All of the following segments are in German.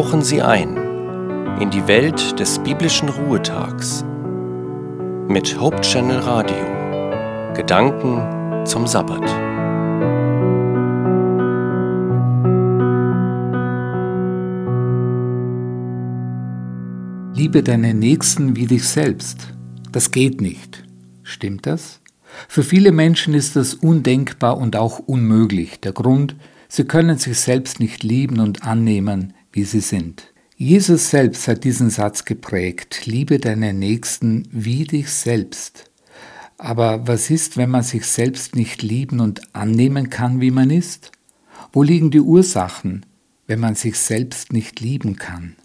tauchen Sie ein in die Welt des biblischen Ruhetags mit Hope Channel Radio. Gedanken zum Sabbat. Liebe deinen Nächsten wie dich selbst. Das geht nicht. Stimmt das? Für viele Menschen ist das undenkbar und auch unmöglich. Der Grund, sie können sich selbst nicht lieben und annehmen, wie sie sind. Jesus selbst hat diesen Satz geprägt, liebe deinen Nächsten wie dich selbst. Aber was ist, wenn man sich selbst nicht lieben und annehmen kann, wie man ist? Wo liegen die Ursachen, wenn man sich selbst nicht lieben kann?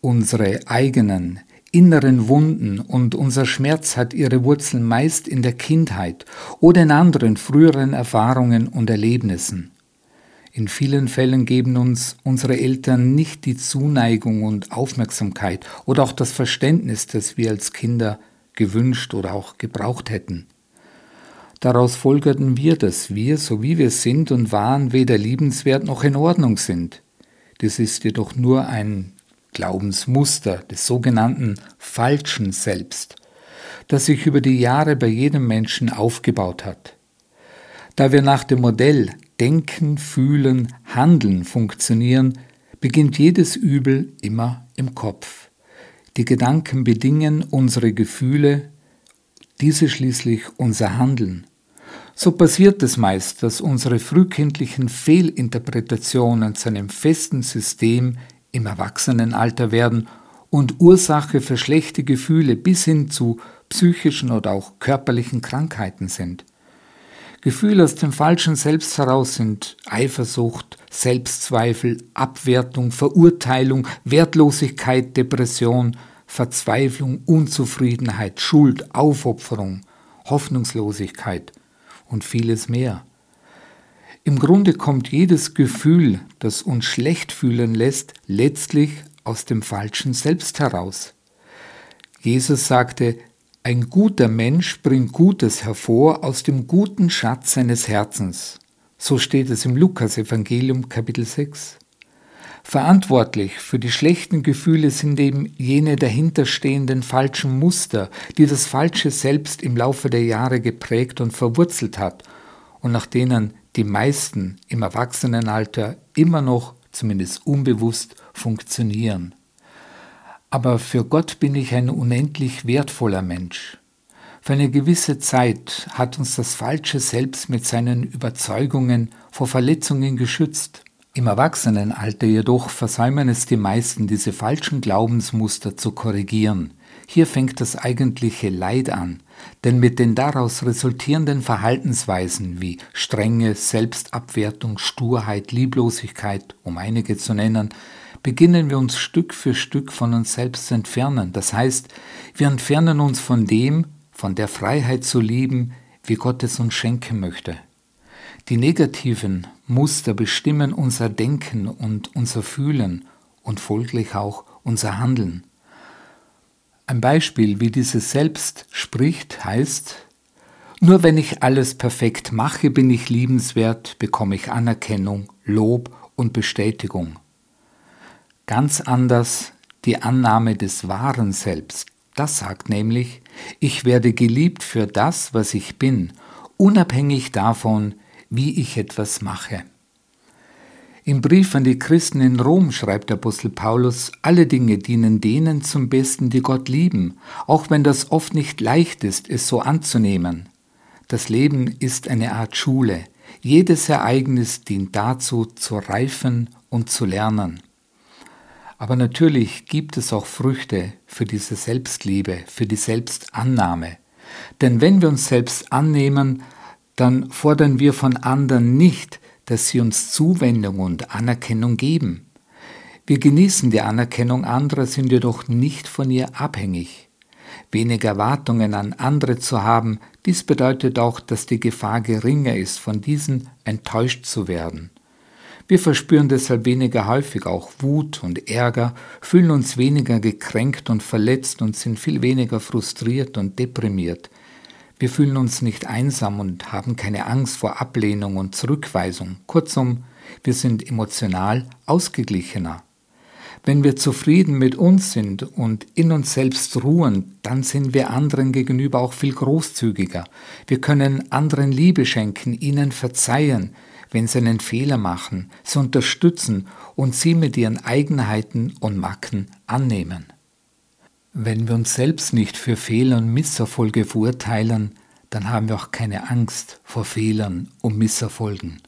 Unsere eigenen, inneren Wunden und unser Schmerz hat ihre Wurzeln meist in der Kindheit oder in anderen früheren Erfahrungen und Erlebnissen. In vielen Fällen geben uns unsere Eltern nicht die Zuneigung und Aufmerksamkeit oder auch das Verständnis, das wir als Kinder gewünscht oder auch gebraucht hätten. Daraus folgerten wir, dass wir, so wie wir sind und waren, weder liebenswert noch in Ordnung sind. Das ist jedoch nur ein Glaubensmuster des sogenannten falschen Selbst, das sich über die Jahre bei jedem Menschen aufgebaut hat. Da wir nach dem Modell Denken, Fühlen, Handeln funktionieren, beginnt jedes Übel immer im Kopf. Die Gedanken bedingen unsere Gefühle, diese schließlich unser Handeln. So passiert es meist, dass unsere frühkindlichen Fehlinterpretationen zu einem festen System im Erwachsenenalter werden und Ursache für schlechte Gefühle bis hin zu psychischen oder auch körperlichen Krankheiten sind. Gefühle aus dem falschen Selbst heraus sind Eifersucht, Selbstzweifel, Abwertung, Verurteilung, Wertlosigkeit, Depression, Verzweiflung, Unzufriedenheit, Schuld, Aufopferung, Hoffnungslosigkeit und vieles mehr. Im Grunde kommt jedes Gefühl, das uns schlecht fühlen lässt, letztlich aus dem falschen Selbst heraus. Jesus sagte, ein guter Mensch bringt Gutes hervor aus dem guten Schatz seines Herzens. So steht es im Lukas-Evangelium, Kapitel 6. Verantwortlich für die schlechten Gefühle sind eben jene dahinterstehenden falschen Muster, die das falsche Selbst im Laufe der Jahre geprägt und verwurzelt hat und nach denen die meisten im Erwachsenenalter immer noch, zumindest unbewusst, funktionieren aber für Gott bin ich ein unendlich wertvoller Mensch. Für eine gewisse Zeit hat uns das falsche Selbst mit seinen Überzeugungen vor Verletzungen geschützt. Im Erwachsenenalter jedoch versäumen es die meisten, diese falschen Glaubensmuster zu korrigieren. Hier fängt das eigentliche Leid an, denn mit den daraus resultierenden Verhaltensweisen wie Strenge, Selbstabwertung, Sturheit, Lieblosigkeit, um einige zu nennen, beginnen wir uns Stück für Stück von uns selbst zu entfernen. Das heißt, wir entfernen uns von dem, von der Freiheit zu lieben, wie Gott es uns schenken möchte. Die negativen Muster bestimmen unser Denken und unser Fühlen und folglich auch unser Handeln. Ein Beispiel, wie dieses Selbst spricht, heißt, nur wenn ich alles perfekt mache, bin ich liebenswert, bekomme ich Anerkennung, Lob und Bestätigung. Ganz anders die Annahme des wahren Selbst. Das sagt nämlich, ich werde geliebt für das, was ich bin, unabhängig davon, wie ich etwas mache. Im Brief an die Christen in Rom schreibt der Apostel Paulus, alle Dinge dienen denen zum Besten, die Gott lieben, auch wenn das oft nicht leicht ist, es so anzunehmen. Das Leben ist eine Art Schule. Jedes Ereignis dient dazu, zu reifen und zu lernen. Aber natürlich gibt es auch Früchte für diese Selbstliebe, für die Selbstannahme. Denn wenn wir uns selbst annehmen, dann fordern wir von anderen nicht, dass sie uns Zuwendung und Anerkennung geben. Wir genießen die Anerkennung anderer, sind jedoch nicht von ihr abhängig. Weniger Erwartungen an andere zu haben, dies bedeutet auch, dass die Gefahr geringer ist, von diesen enttäuscht zu werden. Wir verspüren deshalb weniger häufig auch Wut und Ärger, fühlen uns weniger gekränkt und verletzt und sind viel weniger frustriert und deprimiert. Wir fühlen uns nicht einsam und haben keine Angst vor Ablehnung und Zurückweisung. Kurzum, wir sind emotional ausgeglichener. Wenn wir zufrieden mit uns sind und in uns selbst ruhen, dann sind wir anderen gegenüber auch viel großzügiger. Wir können anderen Liebe schenken, ihnen verzeihen, wenn sie einen Fehler machen, sie unterstützen und sie mit ihren Eigenheiten und Macken annehmen. Wenn wir uns selbst nicht für Fehler und Misserfolge verurteilen, dann haben wir auch keine Angst vor Fehlern und Misserfolgen.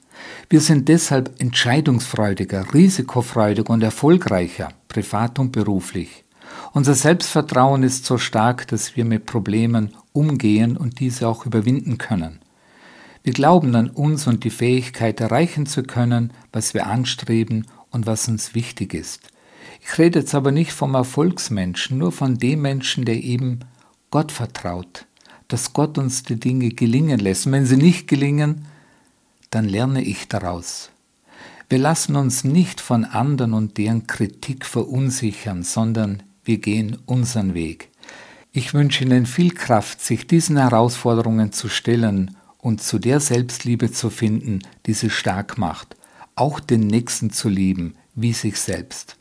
Wir sind deshalb entscheidungsfreudiger, risikofreudiger und erfolgreicher, privat und beruflich. Unser Selbstvertrauen ist so stark, dass wir mit Problemen umgehen und diese auch überwinden können. Wir glauben an uns und die Fähigkeit erreichen zu können, was wir anstreben und was uns wichtig ist. Ich rede jetzt aber nicht vom Erfolgsmenschen, nur von dem Menschen, der eben Gott vertraut, dass Gott uns die Dinge gelingen lässt. Und wenn sie nicht gelingen, dann lerne ich daraus. Wir lassen uns nicht von anderen und deren Kritik verunsichern, sondern wir gehen unseren Weg. Ich wünsche Ihnen viel Kraft, sich diesen Herausforderungen zu stellen und zu der Selbstliebe zu finden, die sie stark macht, auch den Nächsten zu lieben, wie sich selbst.